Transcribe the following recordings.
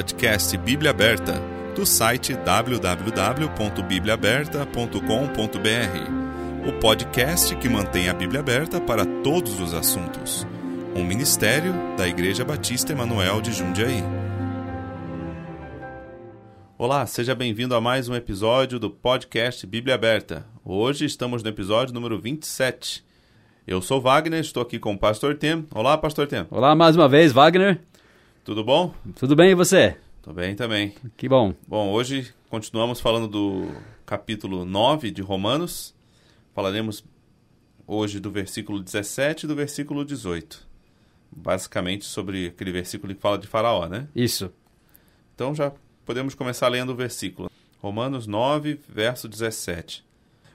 podcast Bíblia Aberta, do site www.bibliaaberta.com.br. O podcast que mantém a Bíblia aberta para todos os assuntos. Um ministério da Igreja Batista Emanuel de Jundiaí. Olá, seja bem-vindo a mais um episódio do podcast Bíblia Aberta. Hoje estamos no episódio número 27. Eu sou Wagner, estou aqui com o Pastor Tem. Olá, Pastor Tem. Olá mais uma vez, Wagner. Tudo bom? Tudo bem e você? Tô bem também. Que bom. Bom, hoje continuamos falando do capítulo 9 de Romanos. Falaremos hoje do versículo 17 e do versículo 18. Basicamente sobre aquele versículo que fala de Faraó, né? Isso. Então já podemos começar lendo o versículo. Romanos 9, verso 17.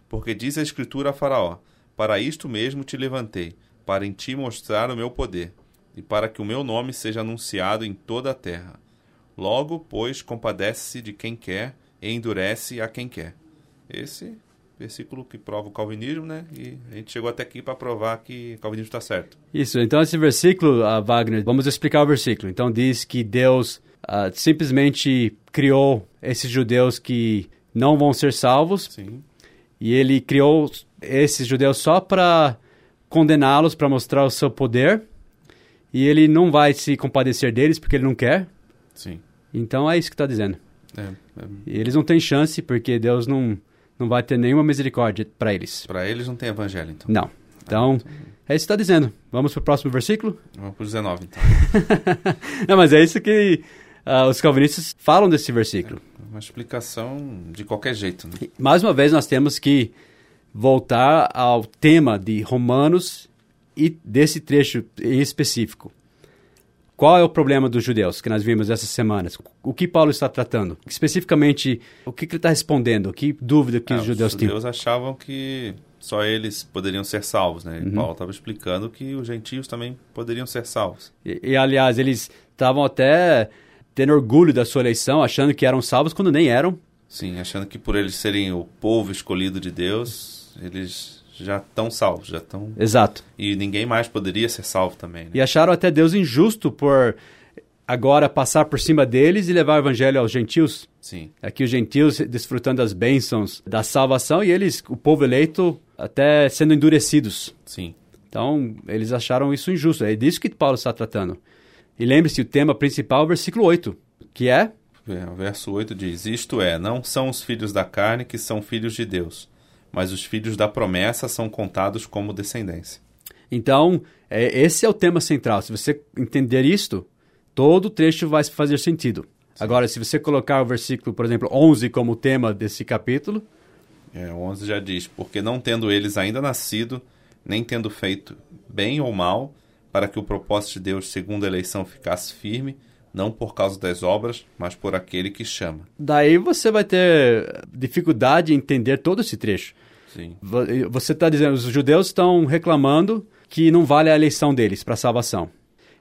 Porque diz a Escritura a Faraó: Para isto mesmo te levantei, para em ti mostrar o meu poder, e para que o meu nome seja anunciado em toda a terra. Logo, pois, compadece-se de quem quer e endurece a quem quer. Esse versículo que prova o calvinismo, né? E a gente chegou até aqui para provar que o calvinismo está certo. Isso. Então, esse versículo, uh, Wagner, vamos explicar o versículo. Então, diz que Deus uh, simplesmente criou esses judeus que não vão ser salvos. Sim. E ele criou esses judeus só para condená-los, para mostrar o seu poder. E ele não vai se compadecer deles porque ele não quer. Sim. Então é isso que está dizendo. É, é, eles não têm chance porque Deus não, não vai ter nenhuma misericórdia para eles. para eles não tem evangelho, então. Não. Então, é isso que está dizendo. Vamos para o próximo versículo? Vamos para o 19, então. não, mas é isso que ah, os calvinistas falam desse versículo. Uma explicação de qualquer jeito, né? Mais uma vez, nós temos que voltar ao tema de Romanos e desse trecho em específico. Qual é o problema dos judeus que nós vimos essas semanas? O que Paulo está tratando? Especificamente, o que, ele está respondendo? Que dúvida que Ah, os judeus os têm? judeus achavam que só eles poderiam ser salvos, né? E Paulo estava explicando que os gentios também poderiam ser salvos. E, e, aliás, eles estavam até tendo orgulho da sua eleição, achando que eram salvos quando nem eram. Sim, achando que por eles serem o povo escolhido de Deus, eles já estão salvos, já estão... Exato. E ninguém mais poderia ser salvo também, né? E acharam até Deus injusto por agora passar por cima deles e levar o evangelho aos gentios. Sim, Aqui os gentios desfrutando das bênçãos da salvação e eles, o povo eleito, até sendo endurecidos. sim. Então, eles acharam isso injusto. É disso que Paulo está tratando. E lembre-se, o tema principal é o versículo 8, que é É, O verso 8 diz: Isto é, não são os filhos da carne que são filhos de Deus, mas os filhos da promessa são contados como descendência. Então, é, esse é o tema central. Se você entender isto, todo o trecho vai fazer sentido. Agora, se você colocar o versículo, por exemplo, 11 como tema desse capítulo, É, o 11 já diz: Porque não tendo eles ainda nascido, nem tendo feito bem ou mal, para que o propósito de Deus, segundo a eleição, ficasse firme, não por causa das obras, mas por aquele que chama. daí você vai ter dificuldade em entender todo esse trecho. Sim, Vo- Você está dizendo, os judeus estão reclamando que não vale a eleição deles para a salvação.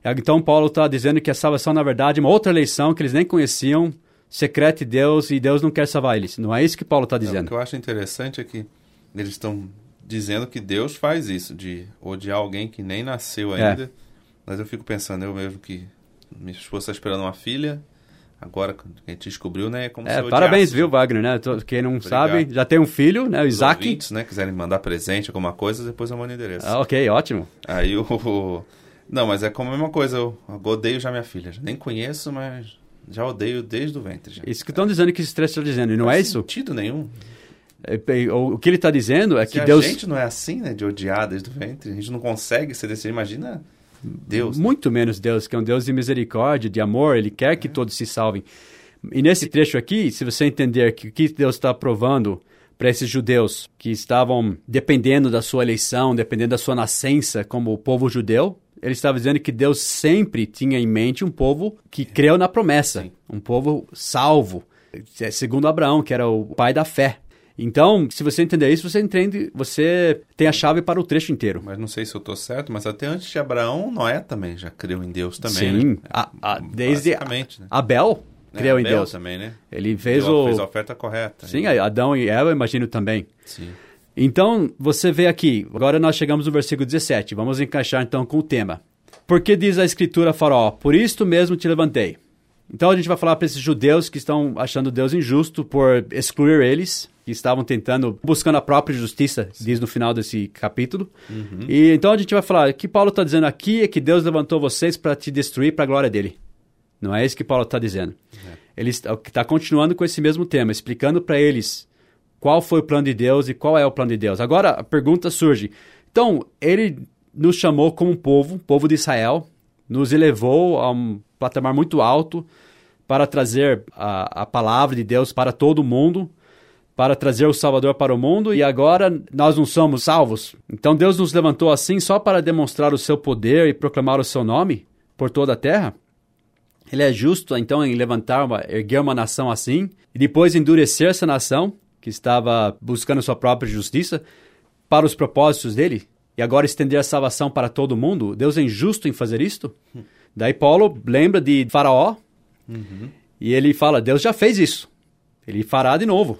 Então, Paulo está dizendo que a salvação, na verdade, é uma outra eleição que eles nem conheciam, secreta de Deus, e Deus não quer salvar eles. Não é isso que Paulo está É, o dizendo. que eu acho interessante é que eles estão dizendo que Deus faz isso, de odiar alguém que nem nasceu É. ainda. Mas eu fico pensando, eu mesmo que minha esposa está esperando uma filha, agora que a gente descobriu, né? É como É, parabéns, viu, Wagner, né? Quem não Obrigado. sabe, já tem um filho, né? O Os Isaac. ouvintes, né, quiserem mandar presente, alguma coisa, depois eu mando o endereço. Ah, ok, ótimo. Aí o. Não, mas é como a mesma coisa, eu odeio já minha filha. Nem conheço, mas já odeio desde o ventre. Já. Isso que estão dizendo que esse trecho está dizendo, e não é faz isso? sentido nenhum. É, é, O que ele está dizendo é Se que a Deus... gente não é assim, né, de odiar desde o ventre, a gente não consegue ser desse. Imagina Deus. né? Muito menos Deus, que é um Deus de misericórdia, de amor, ele quer que todos se salvem. E nesse trecho aqui, se você entender que o que Deus está provando para esses judeus que estavam dependendo da sua eleição, dependendo da sua nascença como o povo judeu, ele estava dizendo que Deus sempre tinha em mente um povo que creu na promessa, um povo salvo, é, segundo Abraão, que era o pai da fé. Então, se você entender isso, você entende, você tem a chave para o trecho inteiro. Mas não sei se eu tô certo, mas até antes de Abraão, Noé também já creu em Deus também. Sim, né? a- a- desde Basicamente, né? Abel Né, creu em Abel Deus. também, né? Ele fez Deu- o. fez a oferta correta. Sim, Adão e Eva, eu imagino também. Sim. Então, você vê aqui, agora nós chegamos no versículo 17, vamos encaixar então com o tema. Porque diz a escritura a Faraó, por isto mesmo te levantei. Então a gente vai falar para esses judeus que estão achando Deus injusto por excluir eles, que estavam tentando, buscando a própria justiça, diz no final desse capítulo. Uhum. E então a gente vai falar, o que Paulo está dizendo aqui é que Deus levantou vocês para te destruir para a glória dele. Não é isso que Paulo está dizendo. É. Ele está continuando com esse mesmo tema, explicando para eles qual foi o plano de Deus e qual é o plano de Deus. Agora a pergunta surge: então, ele nos chamou como um povo, povo de Israel, nos elevou a um patamar muito alto para trazer a, a palavra de Deus para todo o mundo, para trazer o Salvador para o mundo, e agora nós não somos salvos. Então Deus nos levantou assim só para demonstrar o seu poder e proclamar o seu nome por toda a terra? Ele é justo, então, em levantar, uma, erguer uma nação assim, e depois endurecer essa nação, que estava buscando sua própria justiça para os propósitos dele e agora estender a salvação para todo mundo? Deus é injusto em fazer isto? Daí Paulo lembra de Faraó uhum. e ele fala: Deus já fez isso, ele fará de novo.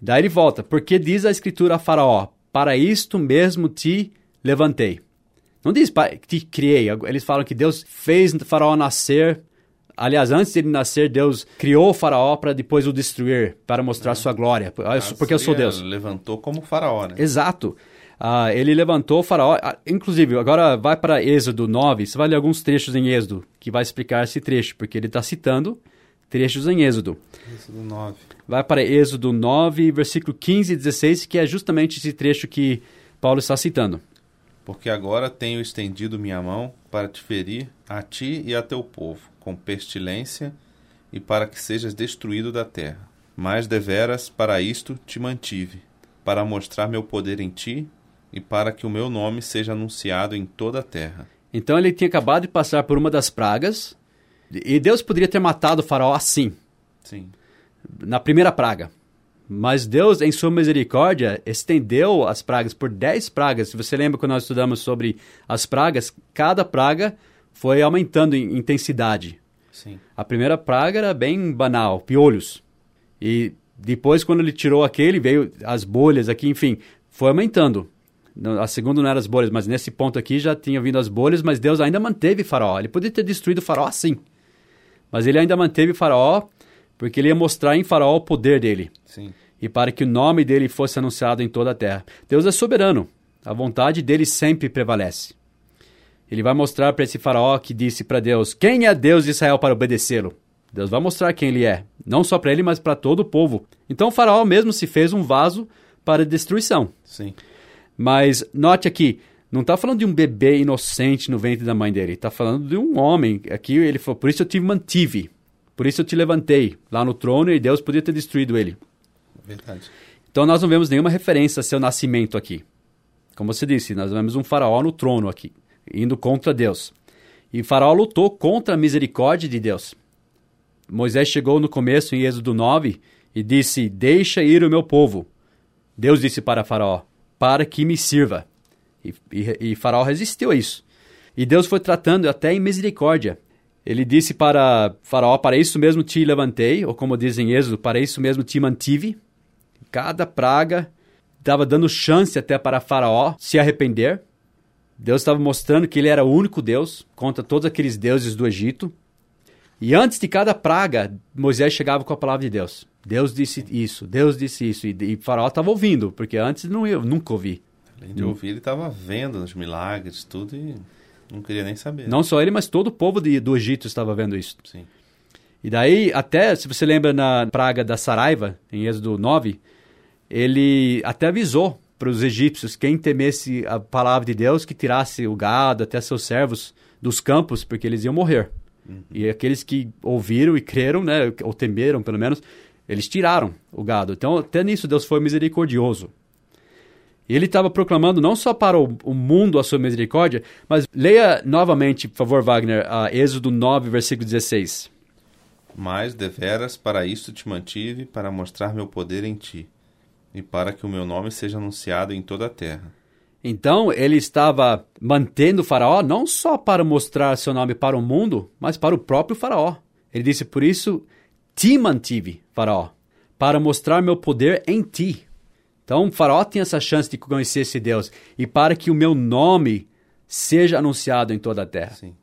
Daí ele volta, porque diz a Escritura a Faraó: Para isto mesmo te levantei. Não diz te criei, eles falam que Deus fez Faraó nascer Aliás, antes de ele nascer, Deus criou o faraó para depois o destruir, para mostrar é. sua glória. Porque eu sou Deus. Levantou como faraó, né? Exato. Uh, ele levantou o faraó. Uh, inclusive, agora vai para Êxodo 9, você vai ler alguns trechos em Êxodo, que vai explicar esse trecho, porque ele está citando trechos em Êxodo. Êxodo 9. Vai para Êxodo 9, versículo 15 e 16, que é justamente esse trecho que Paulo está citando. Porque agora tenho estendido minha mão para te ferir, a ti e a teu povo com pestilência e para que sejas destruído da terra. Mas deveras para isto te mantive, para mostrar meu poder em ti e para que o meu nome seja anunciado em toda a terra. Então ele tinha acabado de passar por uma das pragas e Deus poderia ter matado o faraó assim. Sim. Na primeira praga. Mas Deus, em sua misericórdia, estendeu as pragas por dez pragas. Se você lembra quando nós estudamos sobre as pragas, cada praga foi aumentando em intensidade. Sim. A primeira praga era bem banal, piolhos. E depois, quando ele tirou aquele, veio as bolhas aqui, enfim, foi aumentando. A segunda não era as bolhas, mas nesse ponto aqui já tinha vindo as bolhas, mas Deus ainda manteve Faraó. Ele podia ter destruído Faraó sim. Mas ele ainda manteve Faraó porque ele ia mostrar em Faraó o poder dele. Sim. E para que o nome dele fosse anunciado em toda a terra. Deus é soberano. A vontade dele sempre prevalece. Ele vai mostrar para esse faraó que disse para Deus: Quem é Deus de Israel para obedecê-lo? Deus vai mostrar quem ele é, não só para ele, mas para todo o povo. Então o faraó mesmo se fez um vaso para destruição. Sim. Mas note aqui, não está falando de um bebê inocente no ventre da mãe dele, está falando de um homem. Aqui ele falou: Por isso eu te mantive, por isso eu te levantei lá no trono e Deus podia ter destruído ele. Verdade. Então nós não vemos nenhuma referência a seu nascimento aqui. Como você disse, nós vemos um faraó no trono aqui indo contra Deus. E Faraó lutou contra a misericórdia de Deus. Moisés chegou no começo, em Êxodo 9, e disse: Deixa ir o meu povo. Deus disse para Faraó: Para que me sirva. E, e, e Faraó resistiu a isso. E Deus foi tratando até em misericórdia. Ele disse para Faraó: Para isso mesmo te levantei, ou como diz em Êxodo, para isso mesmo te mantive. Cada praga estava dando chance até para Faraó se arrepender. Deus estava mostrando que ele era o único Deus contra todos aqueles deuses do Egito. E antes de cada praga, Moisés chegava com a palavra de Deus. Deus disse isso, Deus disse isso. E, e Faraó estava ouvindo, porque antes não, eu nunca ouvi. Além de ouvir, ele estava vendo os milagres, tudo, e não queria nem saber. Não só ele, mas todo o povo de, do Egito estava vendo isso. Sim. E daí, até, se você lembra na praga da Saraiva, em Êxodo 9, ele até avisou para os egípcios, quem temesse a palavra de Deus, que tirasse o gado, até seus servos dos campos, porque eles iam morrer. Uhum. E aqueles que ouviram e creram, né, ou temeram pelo menos, eles tiraram o gado. Então, até nisso Deus foi misericordioso. E ele estava proclamando não só para o, o, mundo a sua misericórdia, mas leia novamente, por favor, Wagner, a Êxodo 9, versículo 16. Mas, deveras, para isto te mantive, para mostrar meu poder em ti e para que o meu nome seja anunciado em toda a terra. Então ele estava mantendo o Faraó não só para mostrar seu nome para o mundo, mas para o próprio Faraó. Ele disse: Por isso te mantive, Faraó, para mostrar meu poder em ti. Então, Faraó tinha essa chance de conhecer esse Deus e para que o meu nome seja anunciado em toda a terra. Sim.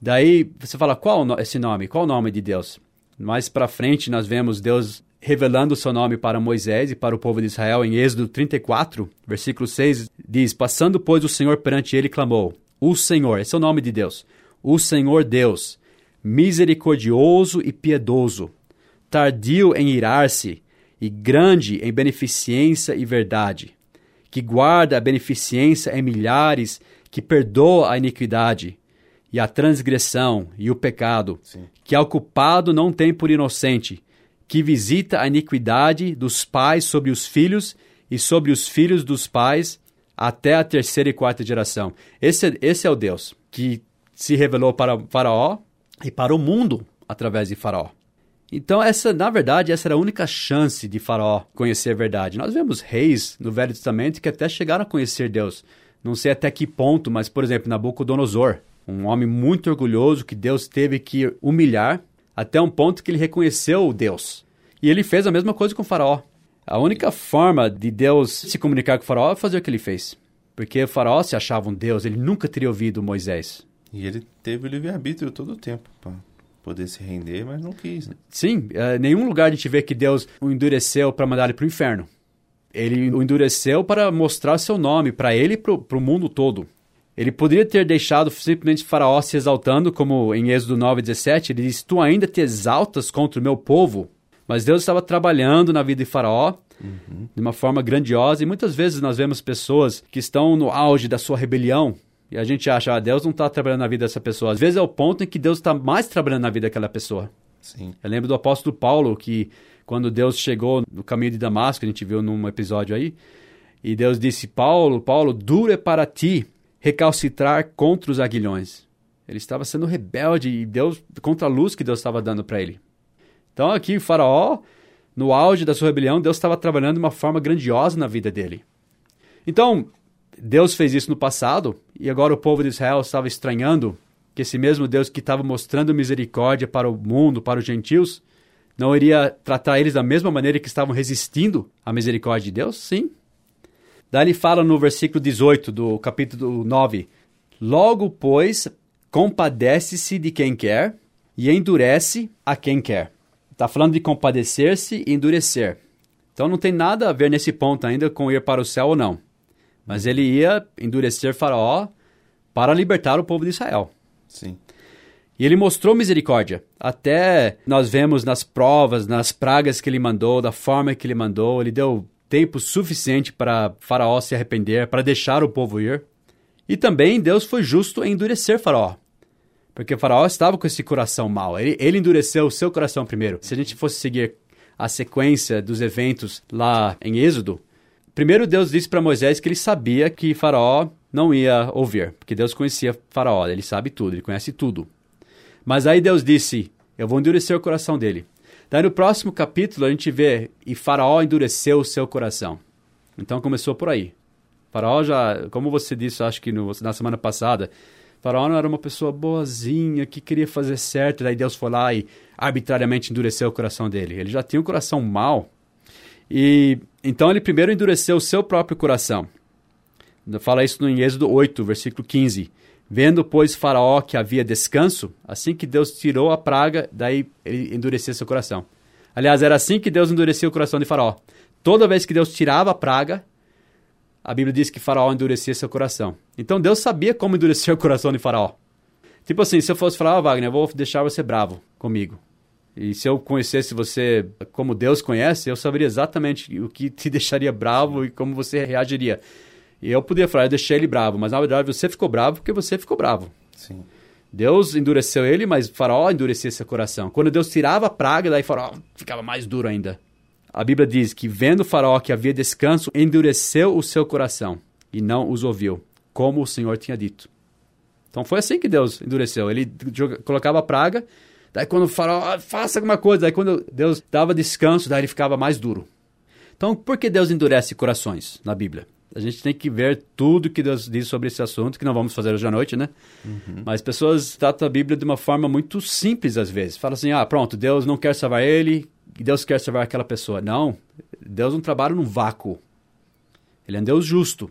Daí você fala: Qual esse nome? Qual o nome de Deus? Mais para frente nós vemos Deus revelando o seu nome para Moisés e para o povo de Israel em Êxodo 34, versículo 6, diz: Passando, pois, o Senhor perante ele, clamou: O Senhor, esse é o nome de Deus, o Senhor Deus, misericordioso e piedoso, tardio em irar-se e grande em beneficência e verdade, que guarda a beneficência em milhares, que perdoa a iniquidade e a transgressão e o pecado, Sim. que ao culpado não tem por inocente, que visita a iniquidade dos pais sobre os filhos e sobre os filhos dos pais até a terceira e quarta geração. Esse, esse é o Deus que se revelou para Faraó e para o mundo através de Faraó. Então, essa, na verdade, essa era a única chance de Faraó conhecer a verdade. Nós vemos reis no Velho Testamento que até chegaram a conhecer Deus. Não sei até que ponto, mas, por exemplo, Nabucodonosor, um homem muito orgulhoso que Deus teve que humilhar até um ponto que ele reconheceu Deus. E ele fez a mesma coisa com faraó. A única forma de Deus se comunicar com faraó é fazer o que ele fez. Porque faraó se achava um Deus, ele nunca teria ouvido Moisés. E ele teve o livre-arbítrio todo o tempo para poder se render, mas não quis. Né? Sim, é, nenhum lugar a gente vê que Deus o endureceu para mandar ele para o inferno. Ele o endureceu para mostrar seu nome para ele e para o mundo todo. Ele poderia ter deixado simplesmente Faraó se exaltando, como em Êxodo 9, 17, ele diz: Tu ainda te exaltas contra o meu povo, mas Deus estava trabalhando na vida de Faraó uhum. de uma forma grandiosa. E muitas vezes nós vemos pessoas que estão no auge da sua rebelião. E a gente acha, ah, Deus não está trabalhando na vida dessa pessoa. Às vezes é o ponto em que Deus está mais trabalhando na vida daquela pessoa. Sim. Eu lembro do apóstolo Paulo, que quando Deus chegou no caminho de Damasco, a gente viu num episódio aí, e Deus disse: Paulo, Paulo, duro é para ti recalcitrar contra os aguilhões. Ele estava sendo rebelde e Deus contra a luz que Deus estava dando para ele. Então aqui o faraó, no auge da sua rebelião, Deus estava trabalhando de uma forma grandiosa na vida dele. Então, Deus fez isso no passado e agora o povo de Israel estava estranhando que esse mesmo Deus que estava mostrando misericórdia para o mundo, para os gentios, não iria tratar eles da mesma maneira que estavam resistindo à misericórdia de Deus? Sim. Daí ele fala no versículo 18 do capítulo 9: Logo, pois, compadece-se de quem quer e endurece a quem quer. Está falando de compadecer-se e endurecer. Então não tem nada a ver nesse ponto ainda com ir para o céu ou não. Mas ele ia endurecer Faraó para libertar o povo de Israel. Sim. E ele mostrou misericórdia. Até nós vemos nas provas, nas pragas que ele mandou, da forma que ele mandou, ele deu tempo suficiente para Faraó se arrepender, para deixar o povo ir. E também Deus foi justo em endurecer Faraó. Porque faraó estava com esse coração mau. Ele, ele endureceu o seu coração primeiro. Se a gente fosse seguir a sequência dos eventos lá em Êxodo, primeiro Deus disse para Moisés que ele sabia que Faraó não ia ouvir, porque Deus conhecia Faraó, ele sabe tudo, ele conhece tudo. Mas aí Deus disse: Eu vou endurecer o coração dele. Daí no próximo capítulo a gente vê: E Faraó endureceu o seu coração. Então começou por aí. Faraó já, como você disse, acho que no, na semana passada, Faraó não era uma pessoa boazinha, que queria fazer certo, daí Deus foi lá e arbitrariamente endureceu o coração dele. Ele já tinha um coração mau. E então ele primeiro endureceu o seu próprio coração. Fala isso no Êxodo 8, versículo 15. Vendo, pois, Faraó que havia descanso, assim que Deus tirou a praga, daí ele endureceu seu coração. Aliás, era assim que Deus endurecia o coração de Faraó. Toda vez que Deus tirava a praga, a Bíblia diz que Faraó endurecia seu coração. Então Deus sabia como endurecer o coração de Faraó. Tipo assim, se eu fosse falar, oh, Wagner, eu vou deixar você bravo comigo. E se eu conhecesse você como Deus conhece, eu saberia exatamente o que te deixaria bravo e como você reagiria. E eu poderia falar, eu deixei ele bravo, mas na verdade você ficou bravo porque você ficou bravo. Sim. Deus endureceu ele, mas Faraó endurecia seu coração. Quando Deus tirava a praga, daí Faraó ficava mais duro ainda. A Bíblia diz que, vendo o faraó que havia descanso, endureceu o seu coração e não os ouviu, como o Senhor tinha dito. Então foi assim que Deus endureceu. Ele colocava a praga, daí quando faraó, ah, faça alguma coisa, daí quando Deus dava descanso, daí ele ficava mais duro. Então, por que Deus endurece corações na Bíblia? A gente tem que ver tudo que Deus diz sobre esse assunto, que não vamos fazer hoje à noite, né? Uhum. Mas pessoas tratam a Bíblia de uma forma muito simples às vezes. Fala assim, ah, pronto, Deus não quer salvar ele, Deus quer salvar aquela pessoa. Não, Deus não trabalha num vácuo. Ele é um Deus justo.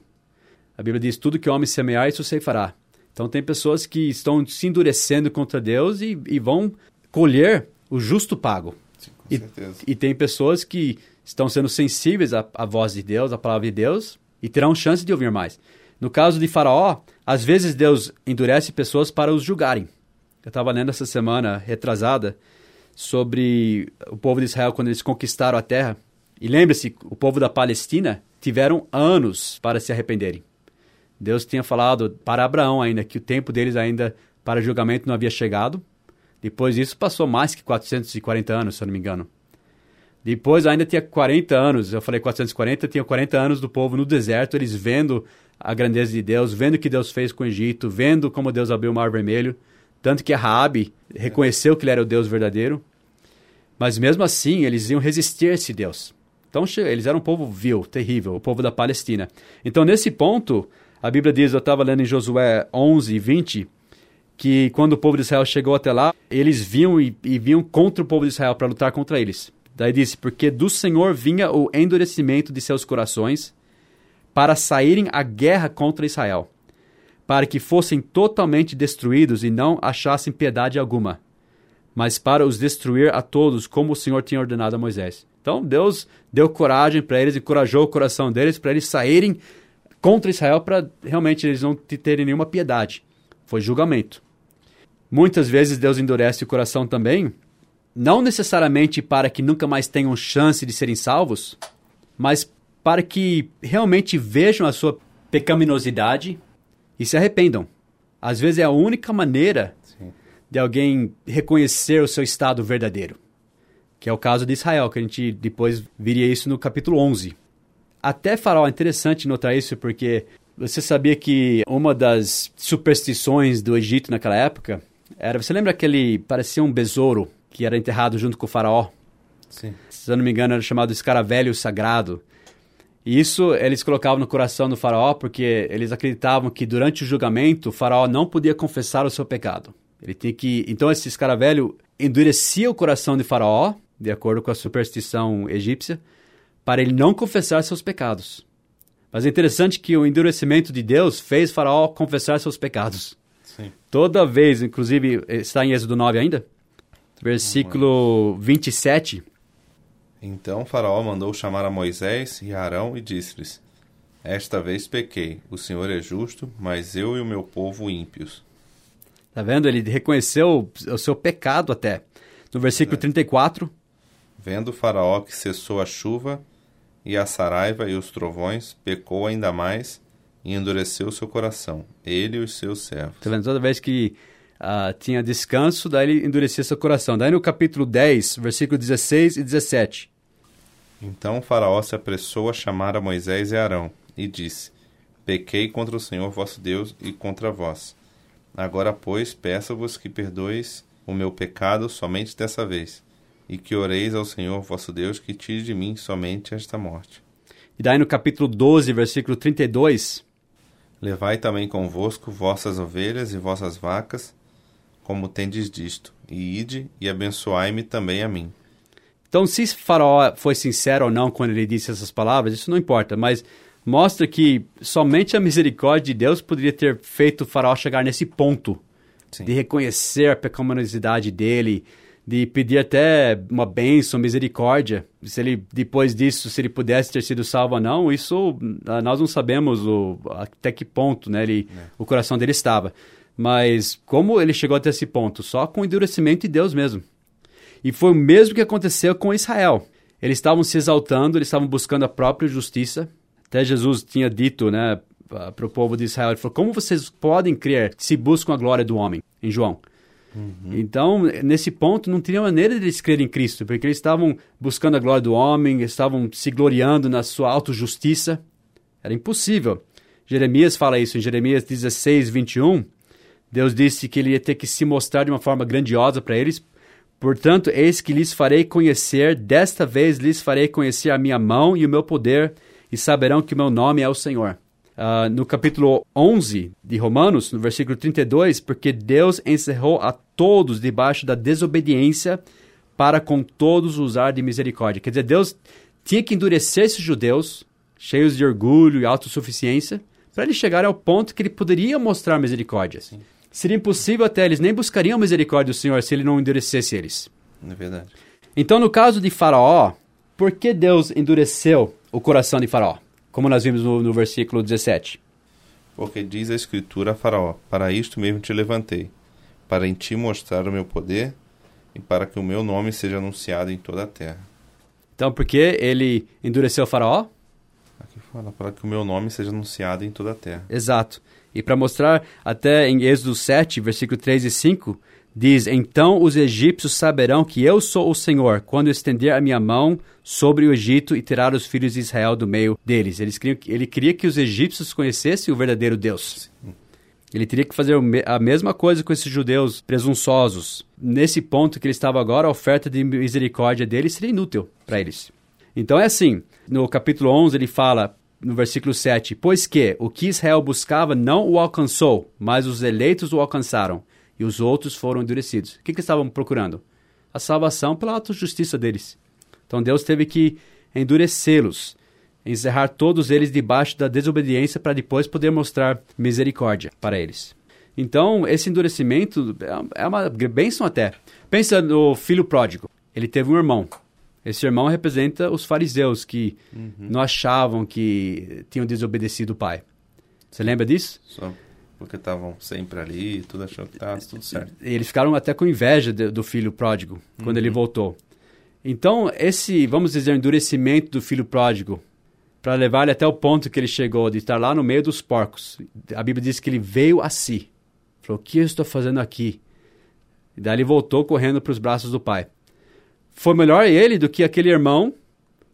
A Bíblia diz: tudo que o homem semear, isso fará. Então, tem pessoas que estão se endurecendo contra Deus e, e vão colher o justo pago. Sim, com E, certeza. e tem pessoas que estão sendo sensíveis à, à voz de Deus, à palavra de Deus, e terão chance de ouvir mais. No caso de Faraó, às vezes Deus endurece pessoas para os julgarem. Eu estava lendo essa semana retrasada sobre o povo de Israel quando eles conquistaram a terra. E lembre-se, o povo da Palestina tiveram anos para se arrependerem. Deus tinha falado para Abraão ainda que o tempo deles ainda para julgamento não havia chegado. Depois disso passou mais que 440 anos, se eu não me engano. Depois ainda tinha 40 anos, eu falei 440, tinha 40 anos do povo no deserto, eles vendo a grandeza de Deus, vendo o que Deus fez com o Egito, vendo como Deus abriu o Mar Vermelho, tanto que a Raabe reconheceu que ele era o Deus verdadeiro. Mas mesmo assim, eles iam resistir a esse Deus. Então, eles eram um povo vil, terrível, o povo da Palestina. Então, nesse ponto, a Bíblia diz, eu estava lendo em Josué 11, 20, que quando o povo de Israel chegou até lá, eles vinham e, e vinham contra o povo de Israel para lutar contra eles. Daí disse, porque do Senhor vinha o endurecimento de seus corações para saírem à guerra contra Israel, para que fossem totalmente destruídos e não achassem piedade alguma, mas para os destruir a todos, como o Senhor tinha ordenado a Moisés. Então Deus deu coragem para eles, encorajou o coração deles para eles saírem contra Israel para realmente eles não te- terem nenhuma piedade. Foi julgamento. Muitas vezes Deus endurece o coração também, não necessariamente para que nunca mais tenham chance de serem salvos, mas para que realmente vejam a sua pecaminosidade e se arrependam. Às vezes é a única maneira Sim. de alguém reconhecer o seu estado verdadeiro, que é o caso de Israel, que a gente depois viria isso no capítulo 11. Até Faraó é interessante notar isso porque você sabia que uma das superstições do Egito naquela época era, você lembra aquele parecia um besouro que era enterrado junto com o faraó? Sim. se eu não me engano, era chamado escaravelho sagrado. E isso eles colocavam no coração do faraó porque eles acreditavam que durante o julgamento o faraó não podia confessar o seu pecado. Ele tinha que, então esse escaravelho endurecia o coração de faraó, de acordo com a superstição egípcia, para ele não confessar seus pecados. Mas é interessante que o endurecimento de Deus fez faraó confessar seus pecados. Sim. Toda vez, inclusive, está em Êxodo 9 ainda? Versículo 27. Então Faraó mandou chamar a Moisés e Arão e disse-lhes: Esta vez pequei. O Senhor é justo, mas eu e o meu povo ímpios. Tá vendo? Ele reconheceu o seu pecado até. No versículo 34, Vendo Faraó que cessou a chuva e a saraiva e os trovões, pecou ainda mais e endureceu seu coração, ele e os seus servos. tá vendo? Toda vez que ah, tinha descanso, daí ele endurecia seu coração. Daí no capítulo 10, versículo 16 e 17. Então Faraó se apressou a chamar a Moisés e Arão e disse: Pequei contra o Senhor vosso Deus e contra vós. Agora, pois, peço-vos que perdoeis o meu pecado somente dessa vez, e que oreis ao Senhor vosso Deus que tire de mim somente esta morte. E daí no capítulo 12, versículo 32, Levai também convosco vossas ovelhas e vossas vacas, como tendes disto, e ide e abençoai-me também a mim. Então, se Faraó foi sincero ou não quando ele disse essas palavras, isso não importa, mas mostra que somente a misericórdia de Deus poderia ter feito o Faraó chegar nesse ponto Sim. de reconhecer a pecaminosidade dele, de pedir até uma bênção, misericórdia. Se ele, depois disso, se ele pudesse ter sido salvo ou não, isso ah, nós não sabemos o, até que ponto né, ele, o coração dele estava. Mas como ele chegou até esse ponto? Só com o endurecimento de Deus mesmo. E foi o mesmo que aconteceu com Israel. Eles estavam se exaltando, eles estavam buscando a própria justiça. Até Jesus tinha dito, né, para o povo de Israel, ele falou: "Como vocês podem crer se buscam a glória do homem?" Em João. Então, nesse ponto, não tinha maneira de eles crerem em Cristo, porque eles estavam buscando a glória do homem, estavam se gloriando na sua autojustiça. Era impossível. Jeremias fala isso em Jeremias 16, 21. Deus disse que ele ia ter que se mostrar de uma forma grandiosa para eles. Portanto, eis que lhes farei conhecer, desta vez lhes farei conhecer a minha mão e o meu poder, e saberão que o meu nome é o Senhor. Ah, no capítulo 11 de Romanos, no versículo 32, porque Deus encerrou a todos debaixo da desobediência para com todos usar de misericórdia. Quer dizer, Deus tinha que endurecer esses judeus, cheios de orgulho e autossuficiência, para eles chegarem ao ponto que ele poderia mostrar misericórdia. Seria impossível até, eles nem buscariam misericórdia do Senhor se ele não endurecesse eles. É verdade. Então, no caso de Faraó, por que Deus endureceu o coração de Faraó? Como nós vimos no, no versículo 17. Porque diz a Escritura a Faraó: Para isto mesmo te levantei, para em ti mostrar o meu poder e para que o meu nome seja anunciado em toda a terra. Então, por que ele endureceu o Faraó? Aqui fala: Para que o meu nome seja anunciado em toda a terra. Exato. E para mostrar, até em Êxodo 7, versículo 3 e 5, diz: Então os egípcios saberão que eu sou o Senhor, quando estender a minha mão sobre o Egito e tirar os filhos de Israel do meio deles. Eles queriam, ele queria que os egípcios conhecessem o verdadeiro Deus. Ele teria que fazer a mesma coisa com esses judeus presunçosos. Nesse ponto que ele estava agora, a oferta de misericórdia dele seria inútil para eles. Então é assim, no capítulo 11 ele fala, no versículo 7, Pois que o que Israel buscava não o alcançou, mas os eleitos o alcançaram, e os outros foram endurecidos. O que, que estavam procurando? A salvação pela autojustiça deles. Então Deus teve que endurecê-los, encerrar todos eles debaixo da desobediência para depois poder mostrar misericórdia para eles. Então, esse endurecimento é uma bênção até. Pensa no filho pródigo. Ele teve um irmão. Esse irmão representa os fariseus que uhum. não achavam que tinham desobedecido o pai. Você lembra disso? Só porque estavam sempre ali, tudo achando que estava tudo certo. Eles ficaram até com inveja do filho pródigo quando uhum. ele voltou. Então, esse, vamos dizer, endurecimento do filho pródigo, para levar ele até o ponto que ele chegou de estar lá no meio dos porcos. A Bíblia diz que ele veio a si. Falou: O que eu estou fazendo aqui? E daí ele voltou correndo para os braços do pai. Foi melhor ele do que aquele irmão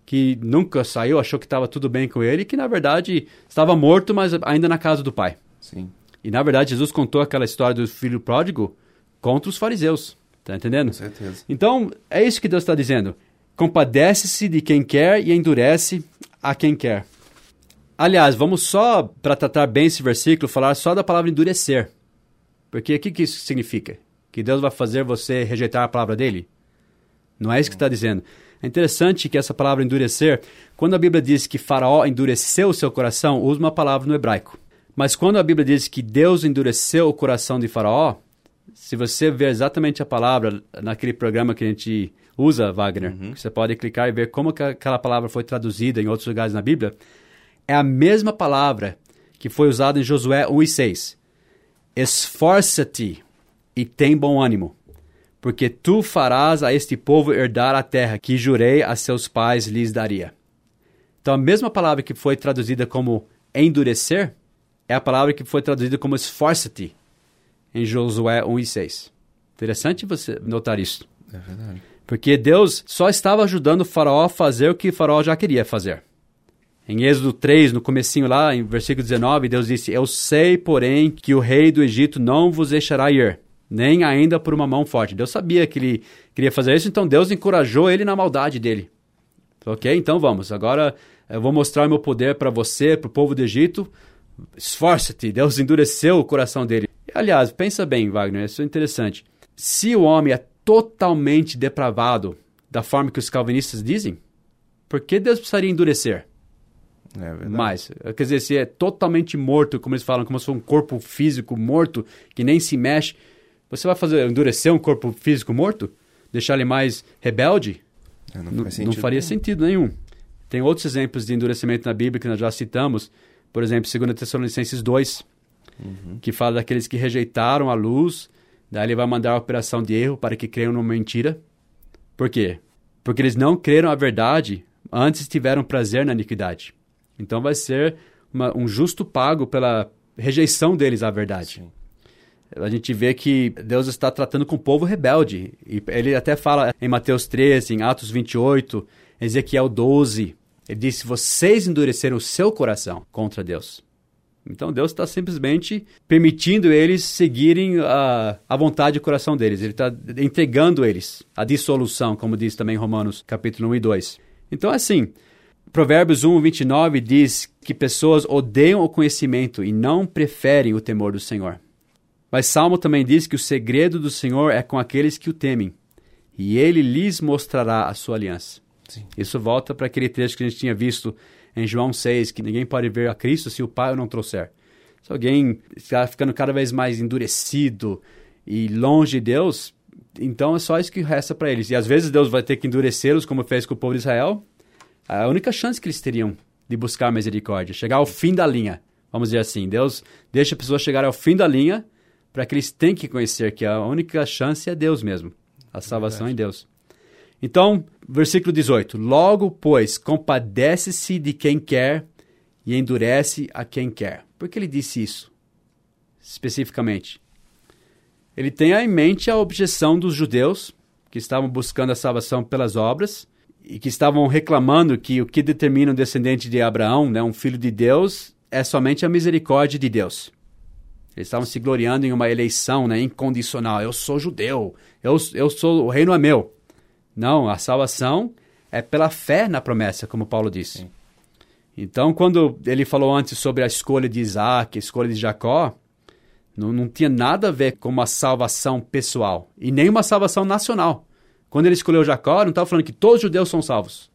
que nunca saiu, achou que estava tudo bem com ele, que na verdade estava morto, mas ainda na casa do pai. Sim. E na verdade Jesus contou aquela história do filho pródigo contra os fariseus. Tá entendendo? Com certeza. Então, é isso que Deus está dizendo. Compadece-se de quem quer e endurece a quem quer. Aliás, vamos só, para tratar bem esse versículo, falar só da palavra endurecer. Porque o que, que isso significa? Que Deus vai fazer você rejeitar a palavra dele? Não é isso que está dizendo. É interessante que essa palavra endurecer, quando a Bíblia diz que Faraó endureceu o seu coração, usa uma palavra no hebraico. Mas quando a Bíblia diz que Deus endureceu o coração de Faraó, se você ver exatamente a palavra naquele programa que a gente usa, Wagner, uhum. você pode clicar e ver como aquela palavra foi traduzida em outros lugares na Bíblia, é a mesma palavra que foi usada em Josué 1 e 6. Esforça-te e tem bom ânimo, porque tu farás a este povo herdar a terra que jurei a seus pais lhes daria. Então, a mesma palavra que foi traduzida como endurecer é a palavra que foi traduzida como esforça-te em Josué 1 e 6. Interessante você notar isso. É verdade. Porque Deus só estava ajudando o faraó a fazer o que o faraó já queria fazer. Em Êxodo 3, no comecinho lá, em versículo 19, Deus disse, Eu sei, porém, que o rei do Egito não vos deixará ir, nem ainda por uma mão forte. Deus sabia que ele queria fazer isso, então Deus encorajou ele na maldade dele. Ok, então vamos. Agora eu vou mostrar meu poder para você, para o povo do Egito. Esforça-te. Deus endureceu o coração dele. Aliás, pensa bem, Wagner, isso é interessante. Se o homem é totalmente depravado, da forma que os calvinistas dizem, por que Deus precisaria endurecer? É verdade. Mais. Quer dizer, se é totalmente morto, como eles falam, como se fosse um corpo físico morto, que nem se mexe, você vai fazer endurecer um corpo físico morto? Deixar ele mais rebelde? É, não, não, não, faria nenhum. sentido nenhum. Tem outros exemplos de endurecimento na Bíblia que nós já citamos. Por exemplo, 2 Tessalonicenses 2, uhum. que fala daqueles que rejeitaram a luz, daí ele vai mandar a operação de erro para que creiam numa mentira. Por quê? Porque eles não creram a verdade, antes tiveram prazer na iniquidade. Então vai ser uma, um justo pago pela rejeição deles à verdade. Sim. A gente vê que Deus está tratando com o povo rebelde. E ele até fala em Mateus 13, em Atos 28, Ezequiel 12. Ele disse: Vocês endureceram o seu coração contra Deus. Então Deus está simplesmente permitindo eles seguirem a, a vontade e o coração deles. Ele está entregando eles a dissolução, como diz também Romanos capítulo 1 e 2. Então, assim, Provérbios 1, 29 diz que pessoas odeiam o conhecimento e não preferem o temor do Senhor. Mas Salmo também diz que o segredo do Senhor é com aqueles que o temem, e ele lhes mostrará a sua aliança. Sim. Isso volta para aquele texto que a gente tinha visto em João 6, que ninguém pode ver a Cristo se o Pai o não trouxer. Se alguém está ficando cada vez mais endurecido e longe de Deus, Então é só isso que resta para eles. E às vezes Deus vai ter que endurecê-los, como fez com o povo de Israel. A única chance que eles teriam de buscar misericórdia, chegar ao fim da linha. Vamos dizer assim, Deus deixa a pessoa chegar ao fim da linha para que eles tenham que conhecer que a única chance é Deus mesmo. A salvação é em Deus. Então, versículo 18: Logo, pois, compadece-se de quem quer e endurece a quem quer. Por que ele disse isso? Especificamente. Ele tem em mente a objeção dos judeus, que estavam buscando a salvação pelas obras, e que estavam reclamando que o que determina um descendente de Abraão, né, um filho de Deus, é somente a misericórdia de Deus. Eles estavam se gloriando em uma eleição né, incondicional. Eu sou judeu, eu, eu sou, o reino é meu. Não, a salvação é pela fé na promessa, como Paulo disse. Sim. Então, quando ele falou antes sobre a escolha de Isaac, a escolha de Jacó, não, não tinha nada a ver com uma salvação pessoal e nem uma salvação nacional. Quando ele escolheu Jacó, não estava falando que todos os judeus são salvos.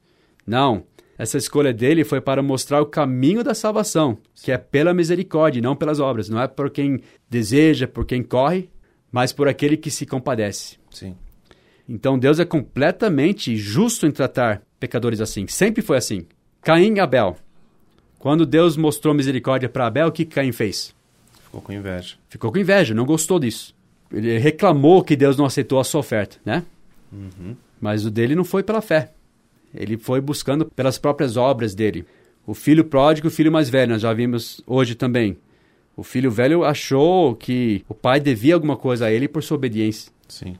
Não. Essa escolha dele foi para mostrar o caminho da salvação, que é pela misericórdia, não pelas obras. Não é por quem deseja, por quem corre, mas por aquele que se compadece. Sim. Então Deus é completamente justo em tratar pecadores assim. Sempre foi assim. Caim e Abel. Quando Deus mostrou misericórdia para Abel, o que Caim fez? Ficou com inveja. Ficou com inveja, não gostou disso. Ele reclamou que Deus não aceitou a sua oferta, né? Uhum. Mas o dele não foi pela fé. Ele foi buscando pelas próprias obras dele. O filho pródigo, o filho mais velho, nós já vimos hoje também. O filho velho achou que o pai devia alguma coisa a ele por sua obediência. Sim.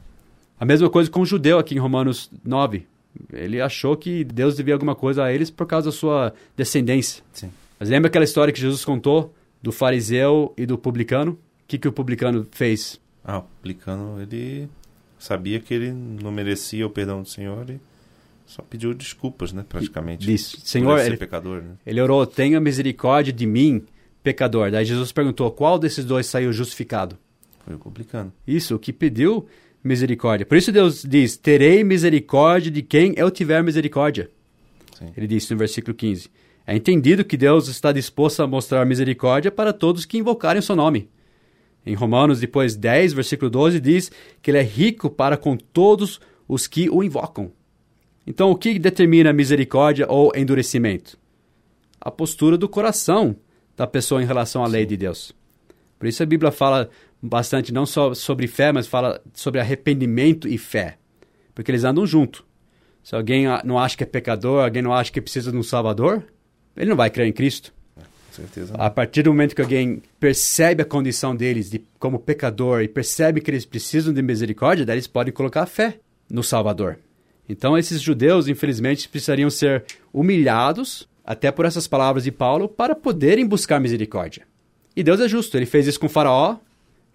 A mesma coisa com o judeu aqui em Romanos 9. Ele achou que Deus devia alguma coisa a eles por causa da sua descendência. Sim. Mas lembra aquela história que Jesus contou do fariseu e do publicano? O que, que o publicano fez? Ah, o publicano, ele sabia que ele não merecia o perdão do Senhor e só pediu desculpas, né, praticamente. Isso. Senhor, ele, ele, pecador, né? ele orou, tenha misericórdia de mim, pecador. Daí Jesus perguntou, qual desses dois saiu justificado? Foi o publicano. Isso, o que pediu misericórdia. Por isso Deus diz, terei misericórdia de quem eu tiver misericórdia. Sim. Ele disse no versículo 15. É entendido que Deus está disposto a mostrar misericórdia para todos que invocarem o seu nome. Em Romanos, depois 10, versículo 12, diz que ele é rico para com todos os que o invocam. Então, o que determina misericórdia ou endurecimento? A postura do coração da pessoa em relação à lei de Deus. Por isso a Bíblia fala bastante não só sobre fé, mas fala sobre arrependimento e fé. Porque eles andam junto. Se alguém não acha que é pecador, alguém não acha que precisa de um Salvador, ele não vai crer em Cristo. Certeza. A partir do momento que alguém percebe a condição deles de, como pecador e percebe que eles precisam de misericórdia, daí eles podem colocar a fé no Salvador. Então, esses judeus, infelizmente, precisariam ser humilhados, até por essas palavras de Paulo, para poderem buscar misericórdia. E Deus é justo, ele fez isso com Faraó,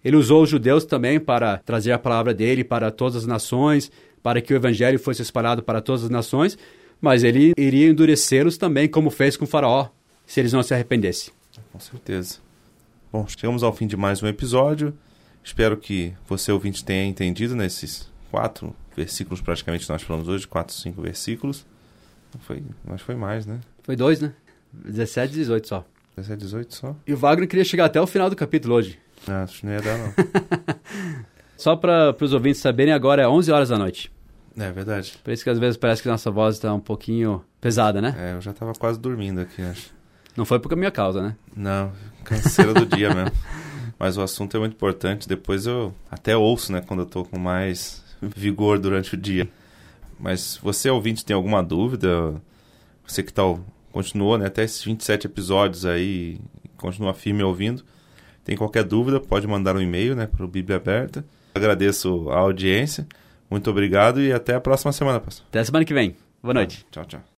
ele usou os judeus também para trazer a palavra dele para todas as nações, para que o evangelho fosse espalhado para todas as nações, mas ele iria endurecê-los também, como fez com Faraó, se eles não se arrependessem. Com certeza. Bom, chegamos ao fim de mais um episódio. Espero que você, ouvinte, tenha entendido nesses quatro versículos praticamente nós falamos hoje, quatro, cinco versículos. Foi, mas foi mais, né? Foi dois, né? 17 e 18 só. 17 e 18 só? E o Wagner queria chegar até o final do capítulo hoje. Ah, acho que não ia dar, não. só para os ouvintes saberem, agora é 11 horas da noite. É verdade. Por isso que às vezes parece que nossa voz está um pouquinho pesada, né? É, eu já estava quase dormindo aqui, acho. Não foi por minha causa, né? Não, canseira do dia mesmo. Mas o assunto é muito importante. Depois eu até ouço, né, quando eu tô com mais vigor durante o dia. Mas você, ouvinte, tem alguma dúvida? Você que tá, continuou né, até esses 27 episódios aí, continua firme ouvindo. Tem qualquer dúvida, pode mandar um e-mail né, para o Bíblia Aberta. Agradeço a audiência. Muito obrigado e até a próxima semana, pastor. Até a semana que vem. Boa noite. Tchau, tchau.